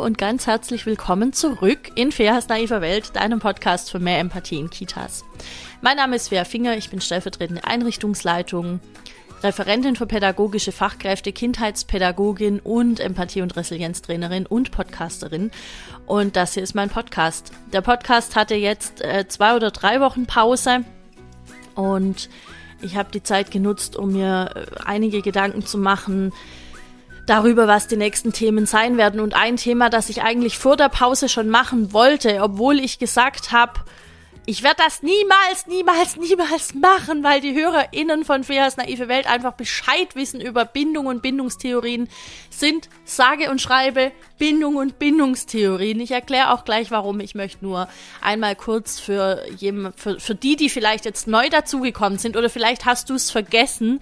und ganz herzlich willkommen zurück in Feas naiver Welt, deinem Podcast für mehr Empathie in Kitas. Mein Name ist Fea Finger, ich bin stellvertretende Einrichtungsleitung, Referentin für pädagogische Fachkräfte, Kindheitspädagogin und Empathie- und Resilienztrainerin und Podcasterin. Und das hier ist mein Podcast. Der Podcast hatte jetzt äh, zwei oder drei Wochen Pause und ich habe die Zeit genutzt, um mir äh, einige Gedanken zu machen, darüber, was die nächsten Themen sein werden. Und ein Thema, das ich eigentlich vor der Pause schon machen wollte, obwohl ich gesagt habe, ich werde das niemals, niemals, niemals machen, weil die HörerInnen von Feas naive Welt einfach Bescheid wissen über Bindung und Bindungstheorien, sind sage und schreibe Bindung und Bindungstheorien. Ich erkläre auch gleich, warum. Ich möchte nur einmal kurz für, jedem, für, für die, die vielleicht jetzt neu dazugekommen sind oder vielleicht hast du es vergessen,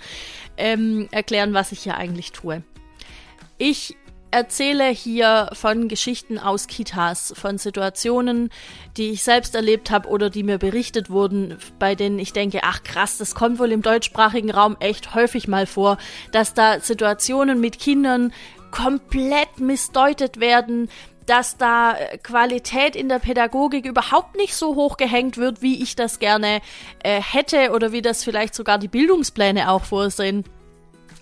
ähm, erklären, was ich hier eigentlich tue. Ich erzähle hier von Geschichten aus Kitas, von Situationen, die ich selbst erlebt habe oder die mir berichtet wurden, bei denen ich denke, ach krass, das kommt wohl im deutschsprachigen Raum echt häufig mal vor, dass da Situationen mit Kindern komplett missdeutet werden, dass da Qualität in der Pädagogik überhaupt nicht so hoch gehängt wird, wie ich das gerne äh, hätte oder wie das vielleicht sogar die Bildungspläne auch vorsehen.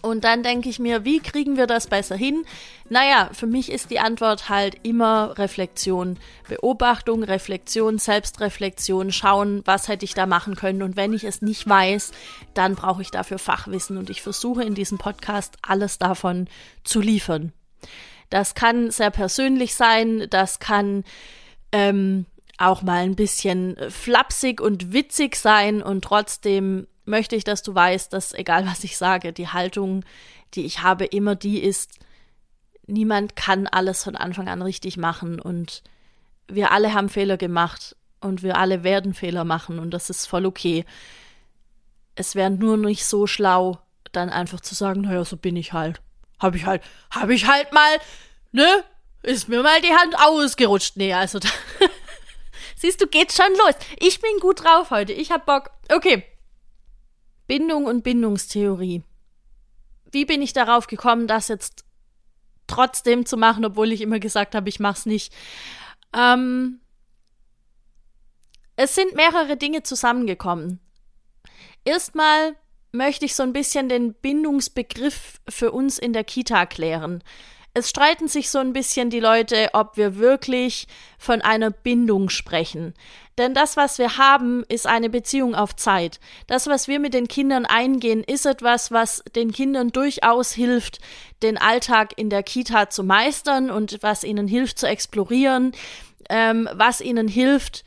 Und dann denke ich mir, wie kriegen wir das besser hin? Naja, für mich ist die Antwort halt immer Reflexion. Beobachtung, Reflexion, Selbstreflexion, schauen, was hätte ich da machen können. Und wenn ich es nicht weiß, dann brauche ich dafür Fachwissen. Und ich versuche in diesem Podcast alles davon zu liefern. Das kann sehr persönlich sein, das kann ähm, auch mal ein bisschen flapsig und witzig sein und trotzdem möchte ich, dass du weißt, dass egal was ich sage, die Haltung, die ich habe, immer die ist, niemand kann alles von Anfang an richtig machen und wir alle haben Fehler gemacht und wir alle werden Fehler machen und das ist voll okay. Es wäre nur nicht so schlau, dann einfach zu sagen, naja, so bin ich halt. Hab ich halt, hab ich halt mal, ne? Ist mir mal die Hand ausgerutscht. Nee, also da Siehst du, geht's schon los. Ich bin gut drauf heute. Ich hab Bock. Okay, Bindung und Bindungstheorie. Wie bin ich darauf gekommen, das jetzt trotzdem zu machen, obwohl ich immer gesagt habe, ich mach's nicht? Ähm, es sind mehrere Dinge zusammengekommen. Erstmal möchte ich so ein bisschen den Bindungsbegriff für uns in der Kita klären. Es streiten sich so ein bisschen die Leute, ob wir wirklich von einer Bindung sprechen. Denn das, was wir haben, ist eine Beziehung auf Zeit. Das, was wir mit den Kindern eingehen, ist etwas, was den Kindern durchaus hilft, den Alltag in der Kita zu meistern und was ihnen hilft zu explorieren, ähm, was ihnen hilft,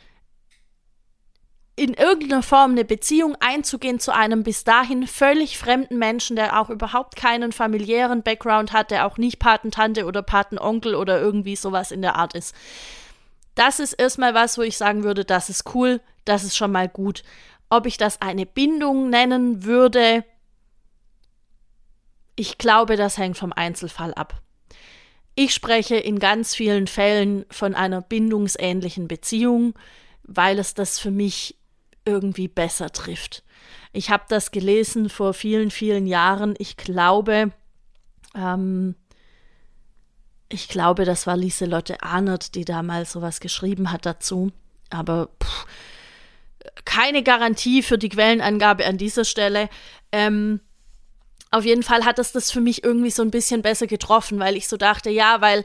in irgendeiner Form eine Beziehung einzugehen zu einem bis dahin völlig fremden Menschen, der auch überhaupt keinen familiären Background hat, der auch nicht Patentante oder Patenonkel oder irgendwie sowas in der Art ist. Das ist erstmal was, wo ich sagen würde, das ist cool, das ist schon mal gut. Ob ich das eine Bindung nennen würde, ich glaube, das hängt vom Einzelfall ab. Ich spreche in ganz vielen Fällen von einer bindungsähnlichen Beziehung, weil es das für mich irgendwie besser trifft. Ich habe das gelesen vor vielen, vielen Jahren. Ich glaube, ähm, ich glaube, das war Lieselotte Arnert, die da mal sowas geschrieben hat dazu. Aber pff, keine Garantie für die Quellenangabe an dieser Stelle. Ähm, auf jeden Fall hat es das für mich irgendwie so ein bisschen besser getroffen, weil ich so dachte, ja, weil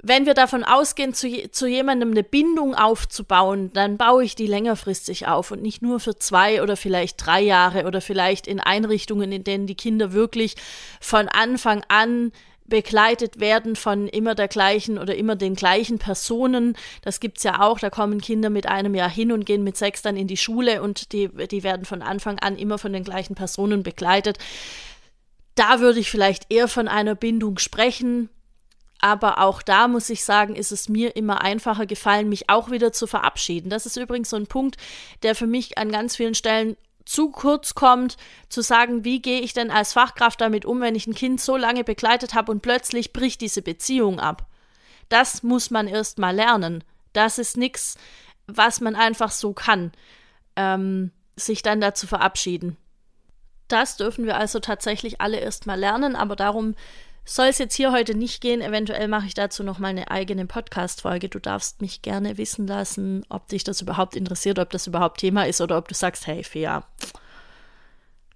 wenn wir davon ausgehen, zu, zu jemandem eine Bindung aufzubauen, dann baue ich die längerfristig auf und nicht nur für zwei oder vielleicht drei Jahre oder vielleicht in Einrichtungen, in denen die Kinder wirklich von Anfang an begleitet werden von immer der gleichen oder immer den gleichen Personen. Das gibt's ja auch. Da kommen Kinder mit einem Jahr hin und gehen mit sechs dann in die Schule und die, die werden von Anfang an immer von den gleichen Personen begleitet. Da würde ich vielleicht eher von einer Bindung sprechen. Aber auch da muss ich sagen, ist es mir immer einfacher gefallen, mich auch wieder zu verabschieden. Das ist übrigens so ein Punkt, der für mich an ganz vielen Stellen zu kurz kommt, zu sagen, wie gehe ich denn als Fachkraft damit um, wenn ich ein Kind so lange begleitet habe und plötzlich bricht diese Beziehung ab. Das muss man erst mal lernen. Das ist nichts, was man einfach so kann, ähm, sich dann dazu verabschieden. Das dürfen wir also tatsächlich alle erst mal lernen, aber darum Soll es jetzt hier heute nicht gehen, eventuell mache ich dazu noch mal eine eigene Podcast-Folge. Du darfst mich gerne wissen lassen, ob dich das überhaupt interessiert, ob das überhaupt Thema ist oder ob du sagst, hey, Fea,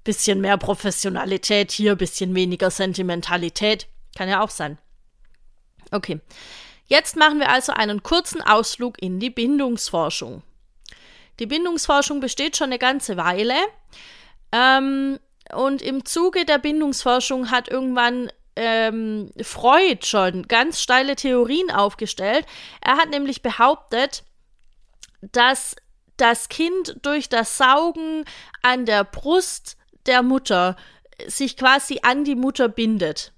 bisschen mehr Professionalität hier, bisschen weniger Sentimentalität. Kann ja auch sein. Okay. Jetzt machen wir also einen kurzen Ausflug in die Bindungsforschung. Die Bindungsforschung besteht schon eine ganze Weile. Ähm, und im Zuge der Bindungsforschung hat irgendwann ähm, Freud schon ganz steile Theorien aufgestellt. Er hat nämlich behauptet, dass das Kind durch das Saugen an der Brust der Mutter sich quasi an die Mutter bindet.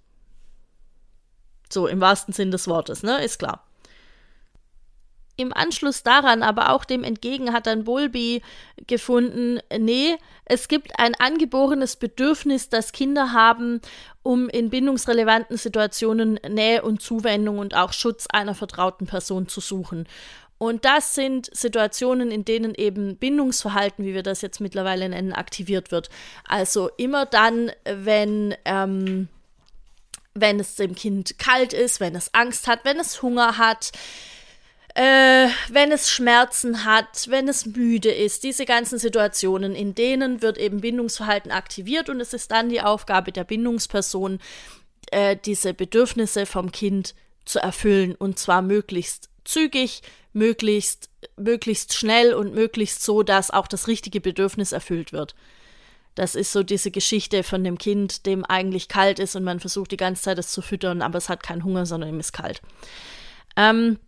So im wahrsten Sinn des Wortes, ne? Ist klar. Im Anschluss daran, aber auch dem entgegen, hat dann Bowlby gefunden, nee, es gibt ein angeborenes Bedürfnis, das Kinder haben, um in bindungsrelevanten Situationen Nähe und Zuwendung und auch Schutz einer vertrauten Person zu suchen. Und das sind Situationen, in denen eben Bindungsverhalten, wie wir das jetzt mittlerweile nennen, aktiviert wird. Also immer dann, wenn, ähm, wenn es dem Kind kalt ist, wenn es Angst hat, wenn es Hunger hat, äh, wenn es Schmerzen hat, wenn es müde ist, diese ganzen Situationen, in denen wird eben Bindungsverhalten aktiviert und es ist dann die Aufgabe der Bindungsperson, äh, diese Bedürfnisse vom Kind zu erfüllen und zwar möglichst zügig, möglichst, möglichst schnell und möglichst so, dass auch das richtige Bedürfnis erfüllt wird. Das ist so diese Geschichte von dem Kind, dem eigentlich kalt ist und man versucht die ganze Zeit es zu füttern, aber es hat keinen Hunger, sondern ihm ist kalt. Ähm,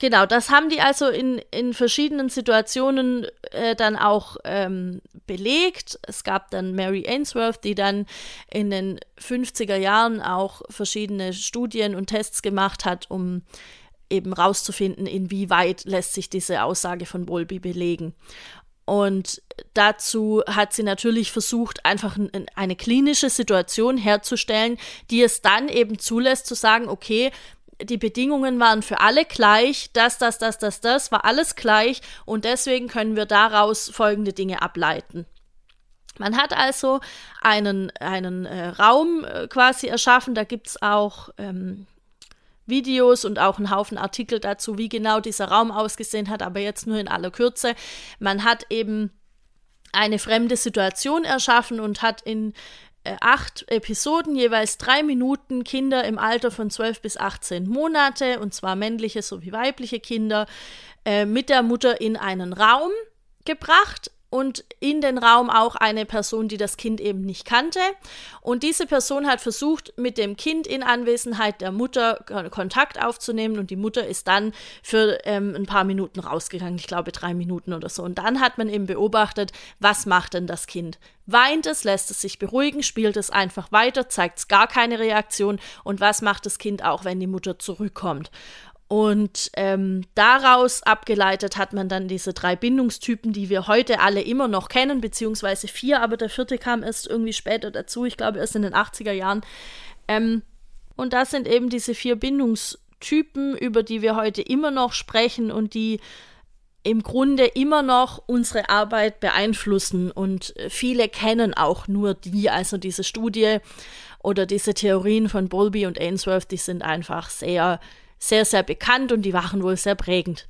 Genau, das haben die also in, in verschiedenen Situationen äh, dann auch ähm, belegt. Es gab dann Mary Ainsworth, die dann in den 50er Jahren auch verschiedene Studien und Tests gemacht hat, um eben rauszufinden, inwieweit lässt sich diese Aussage von Bowlby belegen. Und dazu hat sie natürlich versucht, einfach eine klinische Situation herzustellen, die es dann eben zulässt zu sagen, okay, die Bedingungen waren für alle gleich, das, das, das, das, das, war alles gleich und deswegen können wir daraus folgende Dinge ableiten. Man hat also einen, einen äh, Raum äh, quasi erschaffen, da gibt es auch ähm, Videos und auch einen Haufen Artikel dazu, wie genau dieser Raum ausgesehen hat, aber jetzt nur in aller Kürze. Man hat eben eine fremde Situation erschaffen und hat in acht Episoden, jeweils drei Minuten, Kinder im Alter von 12 bis 18 Monate, und zwar männliche sowie weibliche Kinder, äh, mit der Mutter in einen Raum gebracht und in den Raum auch eine Person, die das Kind eben nicht kannte. Und diese Person hat versucht, mit dem Kind in Anwesenheit der Mutter Kontakt aufzunehmen und die Mutter ist dann für ähm, ein paar Minuten rausgegangen, ich glaube drei Minuten oder so. Und dann hat man eben beobachtet, was macht denn das Kind? Weint es, lässt es sich beruhigen, spielt es einfach weiter, zeigt es gar keine Reaktion und was macht das Kind auch, wenn die Mutter zurückkommt? Und ähm, daraus abgeleitet hat man dann diese drei Bindungstypen, die wir heute alle immer noch kennen, beziehungsweise vier, aber der vierte kam erst irgendwie später dazu, ich glaube erst in den 80er Jahren. Ähm, und das sind eben diese vier Bindungstypen, über die wir heute immer noch sprechen und die im Grunde immer noch unsere Arbeit beeinflussen. Und viele kennen auch nur die, also diese Studie oder diese Theorien von Bowlby und Ainsworth, die sind einfach sehr sehr, sehr bekannt und die waren wohl sehr prägend.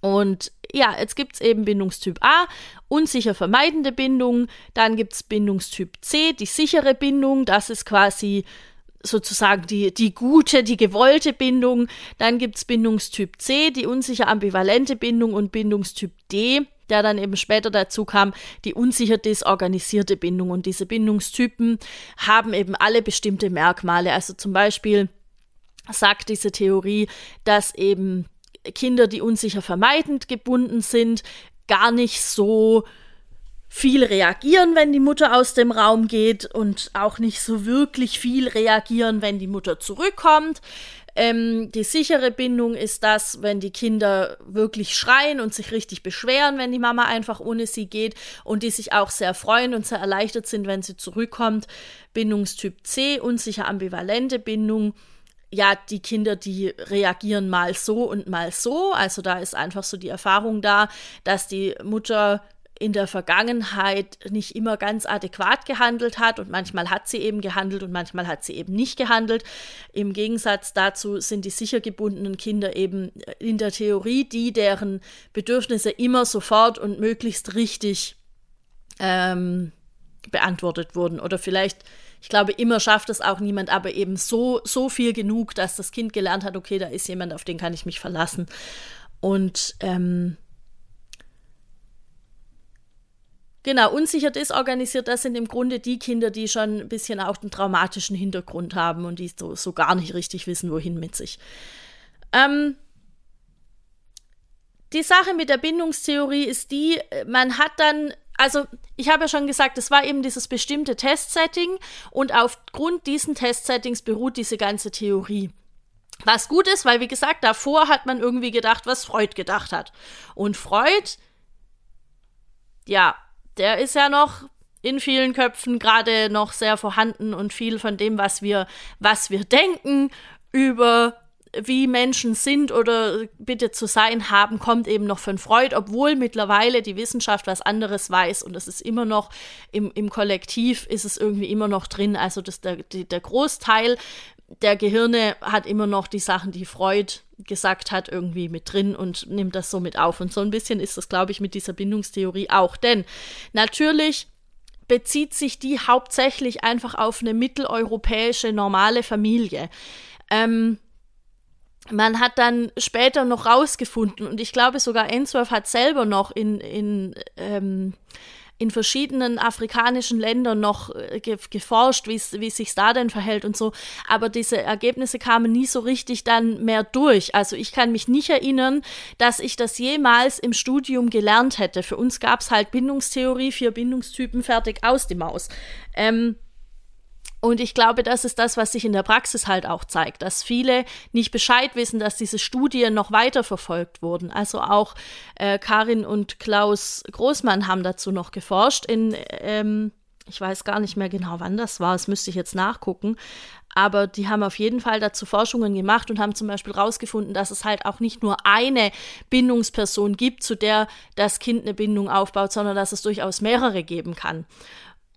Und ja, jetzt gibt es eben Bindungstyp A, unsicher vermeidende Bindung. Dann gibt es Bindungstyp C, die sichere Bindung. Das ist quasi sozusagen die, die gute, die gewollte Bindung. Dann gibt es Bindungstyp C, die unsicher ambivalente Bindung und Bindungstyp D, der dann eben später dazu kam, die unsicher desorganisierte Bindung. Und diese Bindungstypen haben eben alle bestimmte Merkmale. Also zum Beispiel sagt diese Theorie, dass eben Kinder, die unsicher vermeidend gebunden sind, gar nicht so viel reagieren, wenn die Mutter aus dem Raum geht und auch nicht so wirklich viel reagieren, wenn die Mutter zurückkommt. Ähm, die sichere Bindung ist das, wenn die Kinder wirklich schreien und sich richtig beschweren, wenn die Mama einfach ohne sie geht und die sich auch sehr freuen und sehr erleichtert sind, wenn sie zurückkommt. Bindungstyp C, unsicher ambivalente Bindung ja, die Kinder, die reagieren mal so und mal so. Also da ist einfach so die Erfahrung da, dass die Mutter in der Vergangenheit nicht immer ganz adäquat gehandelt hat und manchmal hat sie eben gehandelt und manchmal hat sie eben nicht gehandelt. Im Gegensatz dazu sind die sicher gebundenen Kinder eben in der Theorie die, deren Bedürfnisse immer sofort und möglichst richtig ähm, beantwortet wurden oder vielleicht ich glaube, immer schafft es auch niemand, aber eben so, so viel genug, dass das Kind gelernt hat, okay, da ist jemand, auf den kann ich mich verlassen. Und ähm, Genau, unsicher desorganisiert, das sind im Grunde die Kinder, die schon ein bisschen auch einen traumatischen Hintergrund haben und die so, so gar nicht richtig wissen, wohin mit sich. Ähm, die Sache mit der Bindungstheorie ist die, man hat dann, also ich habe ja schon gesagt, es war eben dieses bestimmte Testsetting und aufgrund diesen Testsettings beruht diese ganze Theorie. Was gut ist, weil wie gesagt, davor hat man irgendwie gedacht, was Freud gedacht hat. Und Freud, ja, der ist ja noch in vielen Köpfen gerade noch sehr vorhanden und viel von dem, was wir, was wir denken über wie Menschen sind oder bitte zu sein haben, kommt eben noch von Freud, obwohl mittlerweile die Wissenschaft was anderes weiß und es ist immer noch im, im Kollektiv ist es irgendwie immer noch drin. Also das, der, der Großteil der Gehirne hat immer noch die Sachen, die Freud gesagt hat, irgendwie mit drin und nimmt das so mit auf. Und so ein bisschen ist das, glaube ich, mit dieser Bindungstheorie auch. Denn natürlich bezieht sich die hauptsächlich einfach auf eine mitteleuropäische normale Familie. Ähm, man hat dann später noch rausgefunden, und ich glaube sogar Ainsworth hat selber noch in, in ähm, in verschiedenen afrikanischen Ländern noch äh, ge geforscht, wie sich da denn verhält und so. Aber diese Ergebnisse kamen nie so richtig dann mehr durch. Also ich kann mich nicht erinnern, dass ich das jemals im Studium gelernt hätte. Für uns gab es halt Bindungstheorie, vier Bindungstypen, fertig aus die Maus. Ähm, und ich glaube, das ist das, was sich in der Praxis halt auch zeigt, dass viele nicht Bescheid wissen, dass diese Studien noch weiter verfolgt wurden. Also auch äh, Karin und Klaus Großmann haben dazu noch geforscht. In, ähm, ich weiß gar nicht mehr genau, wann das war, das müsste ich jetzt nachgucken. Aber die haben auf jeden Fall dazu Forschungen gemacht und haben zum Beispiel herausgefunden, dass es halt auch nicht nur eine Bindungsperson gibt, zu der das Kind eine Bindung aufbaut, sondern dass es durchaus mehrere geben kann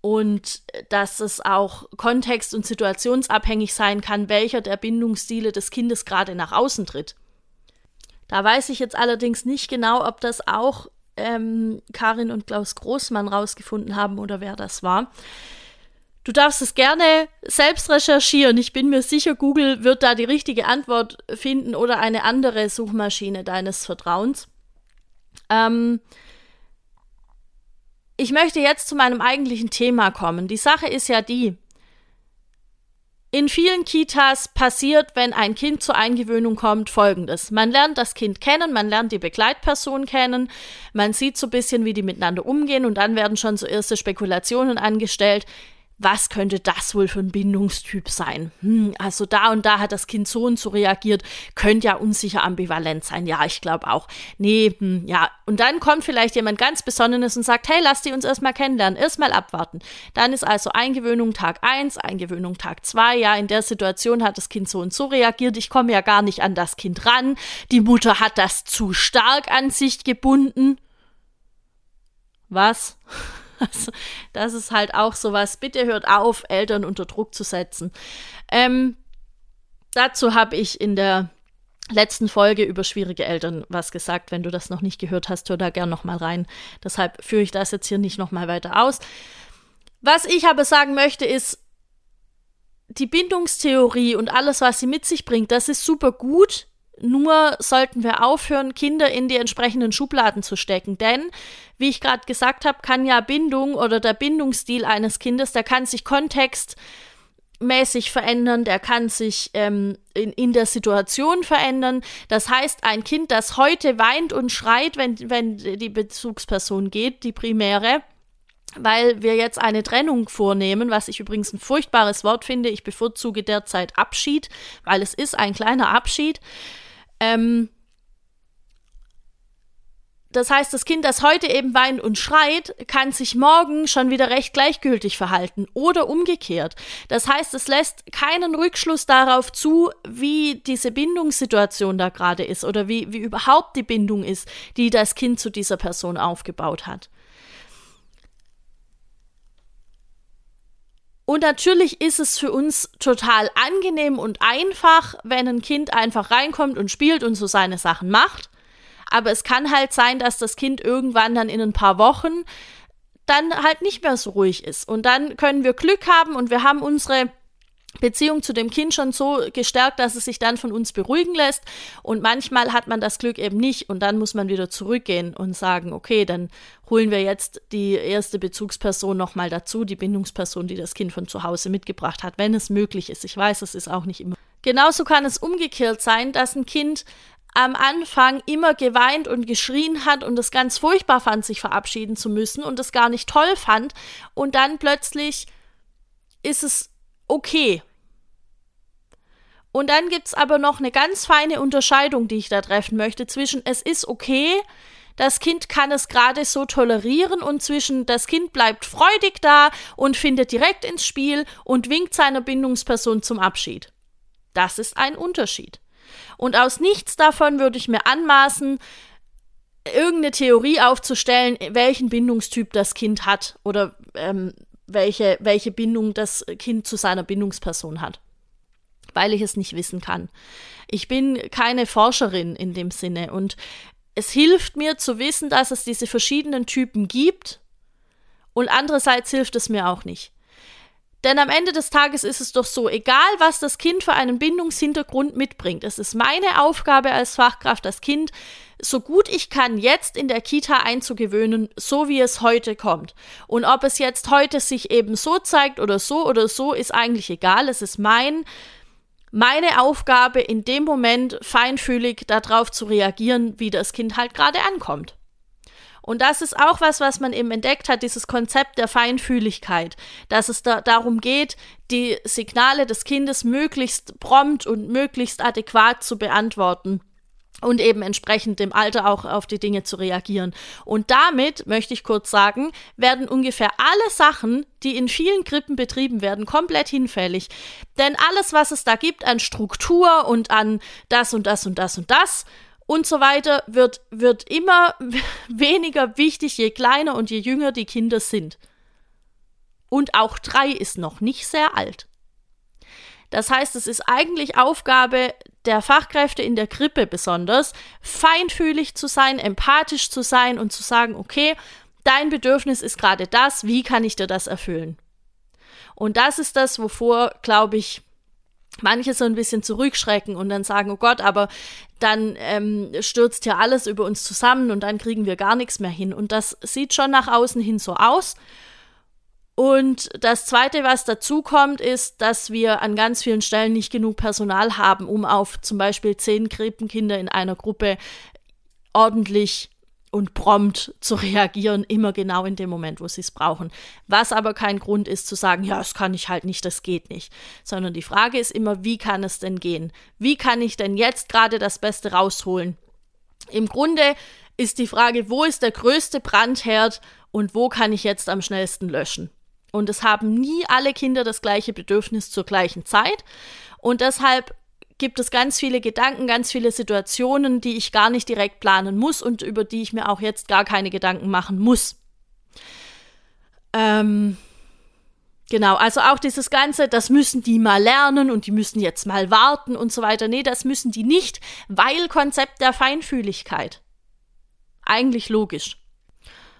und dass es auch kontext- und situationsabhängig sein kann, welcher der Bindungsstile des Kindes gerade nach außen tritt. Da weiß ich jetzt allerdings nicht genau, ob das auch ähm, Karin und Klaus Großmann rausgefunden haben oder wer das war. Du darfst es gerne selbst recherchieren. Ich bin mir sicher, Google wird da die richtige Antwort finden oder eine andere Suchmaschine deines Vertrauens. Ähm, ich möchte jetzt zu meinem eigentlichen Thema kommen. Die Sache ist ja die, in vielen Kitas passiert, wenn ein Kind zur Eingewöhnung kommt, folgendes. Man lernt das Kind kennen, man lernt die Begleitperson kennen, man sieht so ein bisschen, wie die miteinander umgehen und dann werden schon so erste Spekulationen angestellt was könnte das wohl für ein Bindungstyp sein? Hm, also da und da hat das Kind so und so reagiert, könnte ja unsicher ambivalent sein. Ja, ich glaube auch. Nee, hm, ja. Und dann kommt vielleicht jemand ganz Besonderes und sagt, hey, lass die uns erstmal kennenlernen, erstmal abwarten. Dann ist also Eingewöhnung Tag 1, Eingewöhnung Tag 2. Ja, in der Situation hat das Kind so und so reagiert. Ich komme ja gar nicht an das Kind ran. Die Mutter hat das zu stark an sich gebunden. Was? Also, das ist halt auch sowas. Bitte hört auf, Eltern unter Druck zu setzen. Ähm, dazu habe ich in der letzten Folge über schwierige Eltern was gesagt. Wenn du das noch nicht gehört hast, hör da gern noch mal rein. Deshalb führe ich das jetzt hier nicht noch mal weiter aus. Was ich aber sagen möchte, ist, die Bindungstheorie und alles, was sie mit sich bringt, das ist super gut. Nur sollten wir aufhören, Kinder in die entsprechenden Schubladen zu stecken. Denn, wie ich gerade gesagt habe, kann ja Bindung oder der Bindungsstil eines Kindes, der kann sich kontextmäßig verändern, der kann sich ähm, in, in der Situation verändern. Das heißt, ein Kind, das heute weint und schreit, wenn, wenn die Bezugsperson geht, die primäre, weil wir jetzt eine Trennung vornehmen, was ich übrigens ein furchtbares Wort finde. Ich bevorzuge derzeit Abschied, weil es ist ein kleiner Abschied. Ähm, das heißt, das Kind, das heute eben weint und schreit, kann sich morgen schon wieder recht gleichgültig verhalten oder umgekehrt. Das heißt, es lässt keinen Rückschluss darauf zu, wie diese Bindungssituation da gerade ist oder wie, wie überhaupt die Bindung ist, die das Kind zu dieser Person aufgebaut hat. Und natürlich ist es für uns total angenehm und einfach, wenn ein Kind einfach reinkommt und spielt und so seine Sachen macht. Aber es kann halt sein, dass das Kind irgendwann dann in ein paar Wochen dann halt nicht mehr so ruhig ist. Und dann können wir Glück haben und wir haben unsere Beziehung zu dem Kind schon so gestärkt, dass es sich dann von uns beruhigen lässt. Und manchmal hat man das Glück eben nicht und dann muss man wieder zurückgehen und sagen, okay, dann holen wir jetzt die erste Bezugsperson nochmal dazu, die Bindungsperson, die das Kind von zu Hause mitgebracht hat, wenn es möglich ist. Ich weiß, es ist auch nicht immer. Genauso kann es umgekehrt sein, dass ein Kind am Anfang immer geweint und geschrien hat und es ganz furchtbar fand, sich verabschieden zu müssen und es gar nicht toll fand. Und dann plötzlich ist es okay. Und dann gibt es aber noch eine ganz feine Unterscheidung, die ich da treffen möchte, zwischen es ist okay, das Kind kann es gerade so tolerieren und zwischen das Kind bleibt freudig da und findet direkt ins Spiel und winkt seiner Bindungsperson zum Abschied. Das ist ein Unterschied. Und aus nichts davon würde ich mir anmaßen, irgendeine Theorie aufzustellen, welchen Bindungstyp das Kind hat oder ähm, welche, welche Bindung das Kind zu seiner Bindungsperson hat, weil ich es nicht wissen kann. Ich bin keine Forscherin in dem Sinne und es hilft mir zu wissen, dass es diese verschiedenen Typen gibt und andererseits hilft es mir auch nicht. Denn am Ende des Tages ist es doch so, egal was das Kind für einen Bindungshintergrund mitbringt, es ist meine Aufgabe als Fachkraft, das Kind so gut ich kann jetzt in der Kita einzugewöhnen, so wie es heute kommt. Und ob es jetzt heute sich eben so zeigt oder so oder so, ist eigentlich egal. Es ist mein, meine Aufgabe, in dem Moment feinfühlig darauf zu reagieren, wie das Kind halt gerade ankommt. Und das ist auch was, was man eben entdeckt hat, dieses Konzept der Feinfühligkeit, dass es da darum geht, die Signale des Kindes möglichst prompt und möglichst adäquat zu beantworten und eben entsprechend dem Alter auch auf die Dinge zu reagieren. Und damit, möchte ich kurz sagen, werden ungefähr alle Sachen, die in vielen Krippen betrieben werden, komplett hinfällig. Denn alles, was es da gibt an Struktur und an das und das und das und das und so weiter, wird, wird immer weniger wichtig, je kleiner und je jünger die Kinder sind. Und auch drei ist noch nicht sehr alt. Das heißt, es ist eigentlich Aufgabe der Fachkräfte in der Krippe besonders, feinfühlig zu sein, empathisch zu sein und zu sagen, okay, dein Bedürfnis ist gerade das, wie kann ich dir das erfüllen? Und das ist das, wovor, glaube ich, manche so ein bisschen zurückschrecken und dann sagen, oh Gott, aber dann ähm, stürzt ja alles über uns zusammen und dann kriegen wir gar nichts mehr hin. Und das sieht schon nach außen hin so aus. Und das Zweite, was dazu kommt, ist, dass wir an ganz vielen Stellen nicht genug Personal haben, um auf zum Beispiel zehn Krippenkinder in einer Gruppe ordentlich und prompt zu reagieren, immer genau in dem Moment, wo sie es brauchen. Was aber kein Grund ist zu sagen, ja, das kann ich halt nicht, das geht nicht. Sondern die Frage ist immer, wie kann es denn gehen? Wie kann ich denn jetzt gerade das Beste rausholen? Im Grunde ist die Frage, wo ist der größte Brandherd und wo kann ich jetzt am schnellsten löschen? Und es haben nie alle Kinder das gleiche Bedürfnis zur gleichen Zeit. Und deshalb gibt es ganz viele Gedanken, ganz viele Situationen, die ich gar nicht direkt planen muss und über die ich mir auch jetzt gar keine Gedanken machen muss. Ähm, genau, also auch dieses Ganze, das müssen die mal lernen und die müssen jetzt mal warten und so weiter. Nee, das müssen die nicht, weil Konzept der Feinfühligkeit. Eigentlich logisch.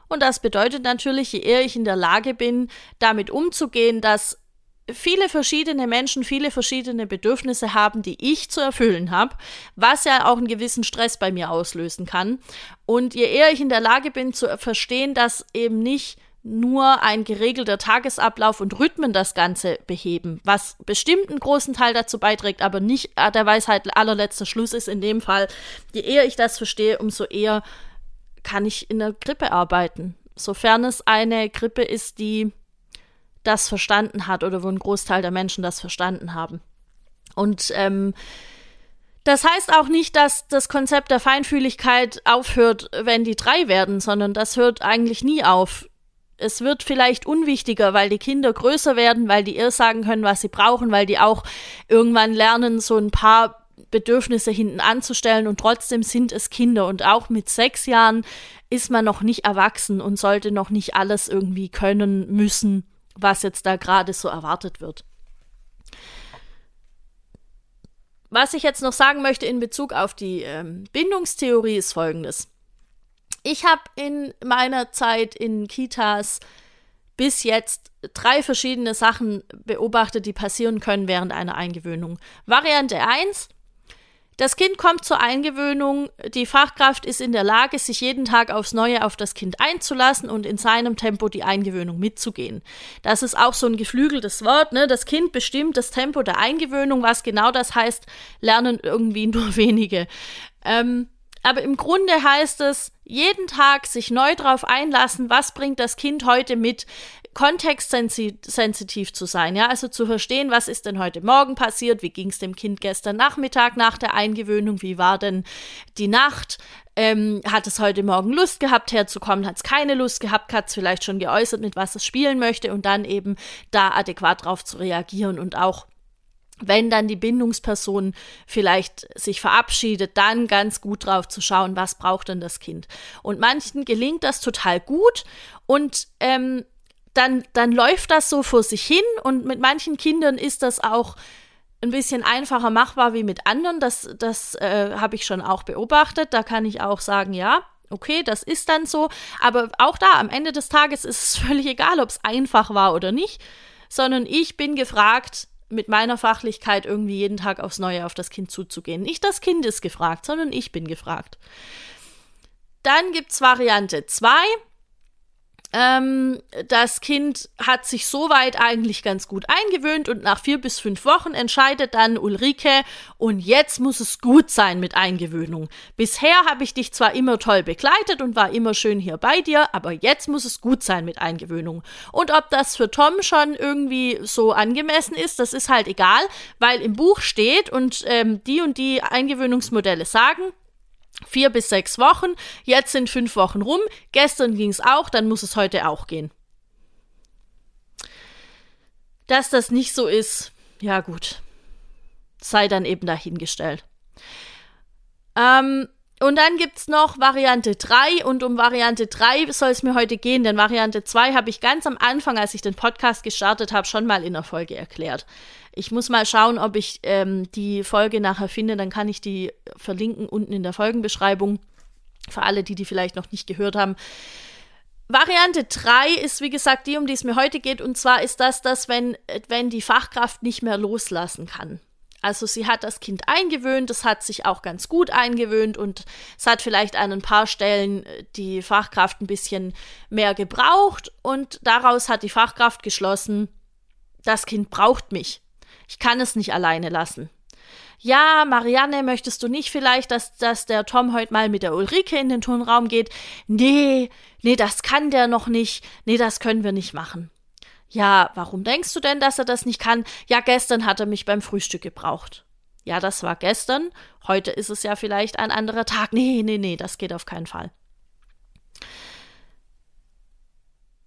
Und das bedeutet natürlich, je eher ich in der Lage bin, damit umzugehen, dass viele verschiedene Menschen viele verschiedene Bedürfnisse haben, die ich zu erfüllen habe, was ja auch einen gewissen Stress bei mir auslösen kann. Und je eher ich in der Lage bin zu verstehen, dass eben nicht nur ein geregelter Tagesablauf und Rhythmen das Ganze beheben, was bestimmt einen großen Teil dazu beiträgt, aber nicht äh, der Weisheit allerletzter Schluss ist in dem Fall. Je eher ich das verstehe, umso eher kann ich in der Grippe arbeiten. Sofern es eine Grippe ist, die das verstanden hat oder wo ein Großteil der Menschen das verstanden haben. Und ähm, das heißt auch nicht, dass das Konzept der Feinfühligkeit aufhört, wenn die drei werden, sondern das hört eigentlich nie auf. Es wird vielleicht unwichtiger, weil die Kinder größer werden, weil die eher sagen können, was sie brauchen, weil die auch irgendwann lernen, so ein paar Bedürfnisse hinten anzustellen und trotzdem sind es Kinder. Und auch mit sechs Jahren ist man noch nicht erwachsen und sollte noch nicht alles irgendwie können müssen was jetzt da gerade so erwartet wird. Was ich jetzt noch sagen möchte in Bezug auf die ähm, Bindungstheorie ist folgendes. Ich habe in meiner Zeit in Kitas bis jetzt drei verschiedene Sachen beobachtet, die passieren können während einer Eingewöhnung. Variante 1, das Kind kommt zur Eingewöhnung, die Fachkraft ist in der Lage, sich jeden Tag aufs Neue auf das Kind einzulassen und in seinem Tempo die Eingewöhnung mitzugehen. Das ist auch so ein geflügeltes Wort, ne? Das Kind bestimmt das Tempo der Eingewöhnung, was genau das heißt, lernen irgendwie nur wenige. Ähm, aber im Grunde heißt es, jeden Tag sich neu darauf einlassen, was bringt das Kind heute mit, kontextsensitiv zu sein, ja, also zu verstehen, was ist denn heute Morgen passiert, wie ging es dem Kind gestern Nachmittag nach der Eingewöhnung, wie war denn die Nacht, ähm, hat es heute Morgen Lust gehabt, herzukommen, hat es keine Lust gehabt, hat es vielleicht schon geäußert, mit was es spielen möchte und dann eben da adäquat drauf zu reagieren und auch wenn dann die Bindungsperson vielleicht sich verabschiedet, dann ganz gut drauf zu schauen, was braucht denn das Kind. Und manchen gelingt das total gut und ähm, dann, dann läuft das so vor sich hin und mit manchen Kindern ist das auch ein bisschen einfacher machbar wie mit anderen. Das, das äh, habe ich schon auch beobachtet. Da kann ich auch sagen, ja, okay, das ist dann so. Aber auch da, am Ende des Tages ist es völlig egal, ob es einfach war oder nicht, sondern ich bin gefragt, mit meiner Fachlichkeit irgendwie jeden Tag aufs Neue auf das Kind zuzugehen. Nicht das Kind ist gefragt, sondern ich bin gefragt. Dann gibt es Variante 2. Ähm, das Kind hat sich soweit eigentlich ganz gut eingewöhnt und nach vier bis fünf Wochen entscheidet dann Ulrike, und jetzt muss es gut sein mit Eingewöhnung. Bisher habe ich dich zwar immer toll begleitet und war immer schön hier bei dir, aber jetzt muss es gut sein mit Eingewöhnung. Und ob das für Tom schon irgendwie so angemessen ist, das ist halt egal, weil im Buch steht und ähm, die und die Eingewöhnungsmodelle sagen, Vier bis sechs Wochen, jetzt sind fünf Wochen rum, gestern ging es auch, dann muss es heute auch gehen. Dass das nicht so ist, ja gut, sei dann eben dahingestellt. Ähm, und dann gibt es noch Variante 3 und um Variante 3 soll es mir heute gehen, denn Variante 2 habe ich ganz am Anfang, als ich den Podcast gestartet habe, schon mal in der Folge erklärt. Ich muss mal schauen, ob ich ähm, die Folge nachher finde, dann kann ich die verlinken unten in der Folgenbeschreibung für alle, die die vielleicht noch nicht gehört haben. Variante 3 ist, wie gesagt, die, um die es mir heute geht, und zwar ist das, dass wenn, wenn die Fachkraft nicht mehr loslassen kann. Also sie hat das Kind eingewöhnt, es hat sich auch ganz gut eingewöhnt und es hat vielleicht an ein paar Stellen äh, die Fachkraft ein bisschen mehr gebraucht und daraus hat die Fachkraft geschlossen, das Kind braucht mich. Ich kann es nicht alleine lassen. Ja, Marianne, möchtest du nicht vielleicht, dass, dass der Tom heute mal mit der Ulrike in den Turnraum geht? Nee, nee, das kann der noch nicht. Nee, das können wir nicht machen. Ja, warum denkst du denn, dass er das nicht kann? Ja, gestern hat er mich beim Frühstück gebraucht. Ja, das war gestern. Heute ist es ja vielleicht ein anderer Tag. Nee, nee, nee, das geht auf keinen Fall.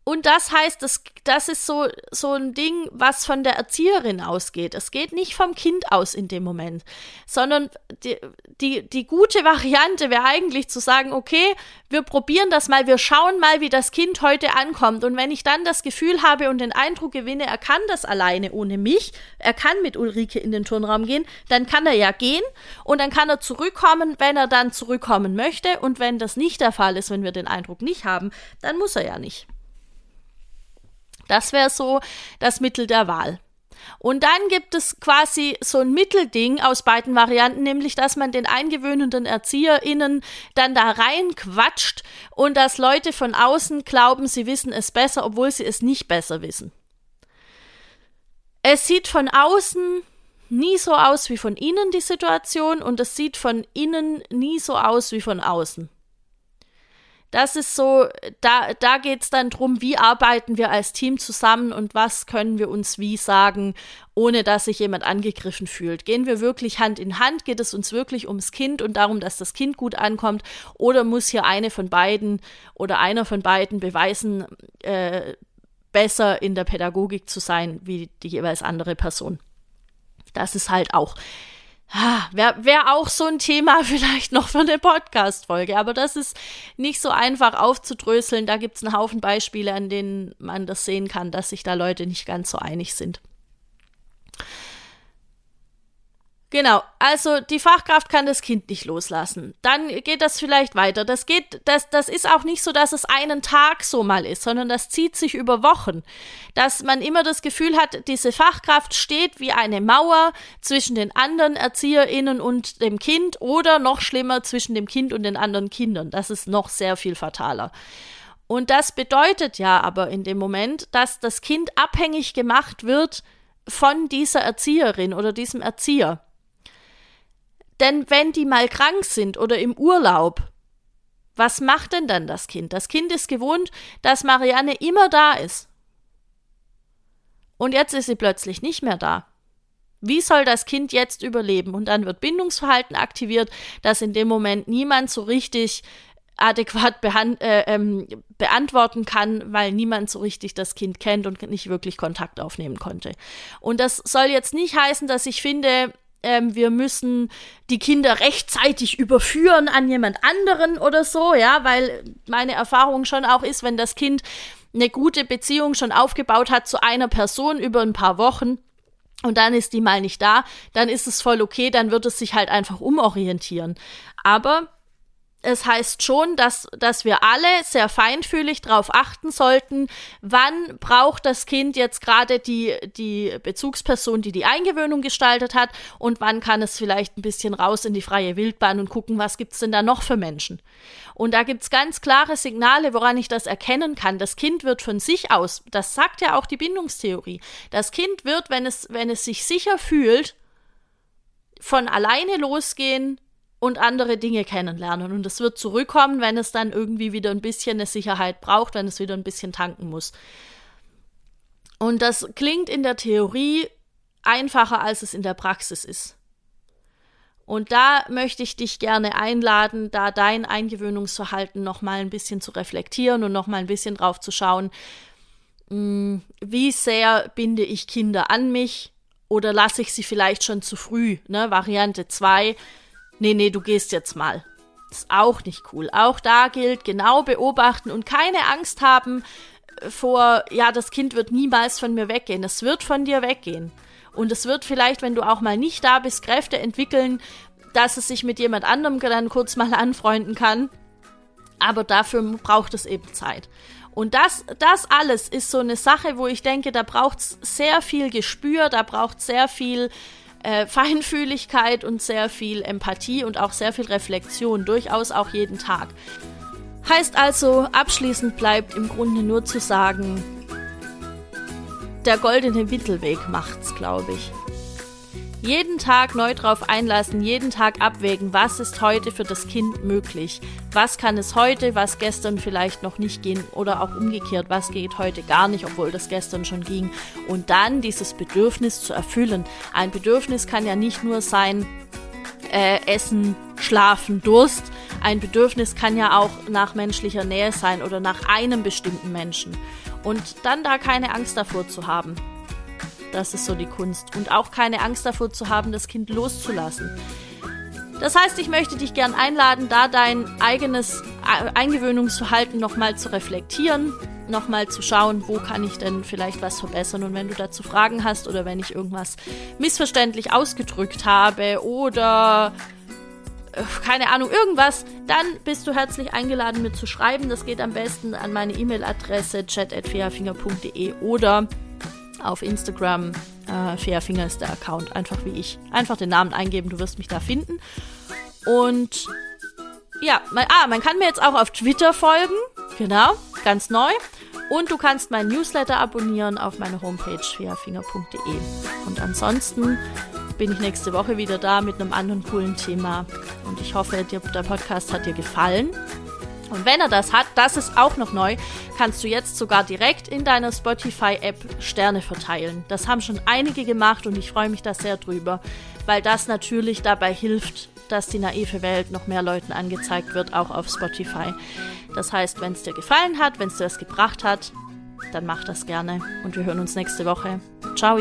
Und das heißt, das, das ist so, so ein Ding, was von der Erzieherin ausgeht. Es geht nicht vom Kind aus in dem Moment, sondern die, die, die gute Variante wäre eigentlich zu sagen, okay, wir probieren das mal, wir schauen mal, wie das Kind heute ankommt. Und wenn ich dann das Gefühl habe und den Eindruck gewinne, er kann das alleine ohne mich, er kann mit Ulrike in den Turnraum gehen, dann kann er ja gehen und dann kann er zurückkommen, wenn er dann zurückkommen möchte. Und wenn das nicht der Fall ist, wenn wir den Eindruck nicht haben, dann muss er ja nicht. Das wäre so das Mittel der Wahl. Und dann gibt es quasi so ein Mittelding aus beiden Varianten, nämlich dass man den eingewöhnenden ErzieherInnen dann da reinquatscht und dass Leute von außen glauben, sie wissen es besser, obwohl sie es nicht besser wissen. Es sieht von außen nie so aus wie von innen die Situation und es sieht von innen nie so aus wie von außen. Das ist so, da, da geht es dann darum, wie arbeiten wir als Team zusammen und was können wir uns wie sagen, ohne dass sich jemand angegriffen fühlt. Gehen wir wirklich Hand in Hand? Geht es uns wirklich ums Kind und darum, dass das Kind gut ankommt? Oder muss hier eine von beiden oder einer von beiden beweisen, äh, besser in der Pädagogik zu sein wie die jeweils andere Person? Das ist halt auch Wäre wär auch so ein Thema vielleicht noch für eine Podcast-Folge, aber das ist nicht so einfach aufzudröseln. Da gibt es einen Haufen Beispiele, an denen man das sehen kann, dass sich da Leute nicht ganz so einig sind. Genau, also die Fachkraft kann das Kind nicht loslassen. Dann geht das vielleicht weiter. Das geht, das, das ist auch nicht so, dass es einen Tag so mal ist, sondern das zieht sich über Wochen. Dass man immer das Gefühl hat, diese Fachkraft steht wie eine Mauer zwischen den anderen ErzieherInnen und dem Kind oder noch schlimmer zwischen dem Kind und den anderen Kindern. Das ist noch sehr viel fataler. Und das bedeutet ja aber in dem Moment, dass das Kind abhängig gemacht wird von dieser Erzieherin oder diesem Erzieher. Denn wenn die mal krank sind oder im Urlaub, was macht denn dann das Kind? Das Kind ist gewohnt, dass Marianne immer da ist. Und jetzt ist sie plötzlich nicht mehr da. Wie soll das Kind jetzt überleben? Und dann wird Bindungsverhalten aktiviert, das in dem Moment niemand so richtig adäquat äh, ähm, beantworten kann, weil niemand so richtig das Kind kennt und nicht wirklich Kontakt aufnehmen konnte. Und das soll jetzt nicht heißen, dass ich finde, ähm, wir müssen die Kinder rechtzeitig überführen an jemand anderen oder so, ja, weil meine Erfahrung schon auch ist, wenn das Kind eine gute Beziehung schon aufgebaut hat zu einer Person über ein paar Wochen, und dann ist die mal nicht da, dann ist es voll okay, dann wird es sich halt einfach umorientieren. Aber es heißt schon, dass, dass wir alle sehr feinfühlig darauf achten sollten, wann braucht das Kind jetzt gerade die, die Bezugsperson, die die Eingewöhnung gestaltet hat und wann kann es vielleicht ein bisschen raus in die freie Wildbahn und gucken, was gibt es denn da noch für Menschen. Und da gibt es ganz klare Signale, woran ich das erkennen kann. Das Kind wird von sich aus, das sagt ja auch die Bindungstheorie, das Kind wird, wenn es, wenn es sich sicher fühlt, von alleine losgehen, und andere Dinge kennenlernen. Und es wird zurückkommen, wenn es dann irgendwie wieder ein bisschen eine Sicherheit braucht, wenn es wieder ein bisschen tanken muss. Und das klingt in der Theorie einfacher, als es in der Praxis ist. Und da möchte ich dich gerne einladen, da dein Eingewöhnungsverhalten noch mal ein bisschen zu reflektieren und noch mal ein bisschen drauf zu schauen, hm, wie sehr binde ich Kinder an mich oder lasse ich sie vielleicht schon zu früh, ne? Variante 2, nee, nee, du gehst jetzt mal. ist auch nicht cool. Auch da gilt genau beobachten und keine Angst haben vor, ja, das Kind wird niemals von mir weggehen. Es wird von dir weggehen. Und es wird vielleicht, wenn du auch mal nicht da bist, Kräfte entwickeln, dass es sich mit jemand anderem dann kurz mal anfreunden kann. Aber dafür braucht es eben Zeit. Und das, das alles ist so eine Sache, wo ich denke, da braucht es sehr viel Gespür, da braucht es sehr viel äh, Feinfühligkeit und sehr viel Empathie und auch sehr viel Reflexion, durchaus auch jeden Tag. Heißt also, abschließend bleibt im Grunde nur zu sagen, der goldene Mittelweg macht's, glaube ich. Jeden Tag neu drauf einlassen, jeden Tag abwägen, was ist heute für das Kind möglich? Was kann es heute, was gestern vielleicht noch nicht gehen oder auch umgekehrt, was geht heute gar nicht, obwohl das gestern schon ging. Und dann dieses Bedürfnis zu erfüllen. Ein Bedürfnis kann ja nicht nur sein, äh, Essen, Schlafen, Durst. Ein Bedürfnis kann ja auch nach menschlicher Nähe sein oder nach einem bestimmten Menschen. Und dann da keine Angst davor zu haben. Das ist so die Kunst. Und auch keine Angst davor zu haben, das Kind loszulassen. Das heißt, ich möchte dich gern einladen, da dein eigenes Eingewöhnungsverhalten nochmal zu reflektieren, nochmal zu schauen, wo kann ich denn vielleicht was verbessern. Und wenn du dazu Fragen hast oder wenn ich irgendwas missverständlich ausgedrückt habe oder äh, keine Ahnung, irgendwas, dann bist du herzlich eingeladen, mir zu schreiben. Das geht am besten an meine E-Mail-Adresse chat.fairfinger.de oder auf Instagram. Äh, Fairfinger ist der Account, einfach wie ich. Einfach den Namen eingeben, du wirst mich da finden. Und ja, man, ah, man kann mir jetzt auch auf Twitter folgen. Genau, ganz neu. Und du kannst meinen Newsletter abonnieren auf meiner Homepage fairfinger.de. Und ansonsten bin ich nächste Woche wieder da mit einem anderen coolen Thema. Und ich hoffe, der Podcast hat dir gefallen. Und wenn er das hat, das ist auch noch neu, kannst du jetzt sogar direkt in deiner Spotify-App Sterne verteilen. Das haben schon einige gemacht und ich freue mich da sehr drüber, weil das natürlich dabei hilft, dass die naive Welt noch mehr Leuten angezeigt wird, auch auf Spotify. Das heißt, wenn es dir gefallen hat, wenn es dir was gebracht hat, dann mach das gerne und wir hören uns nächste Woche. Ciao!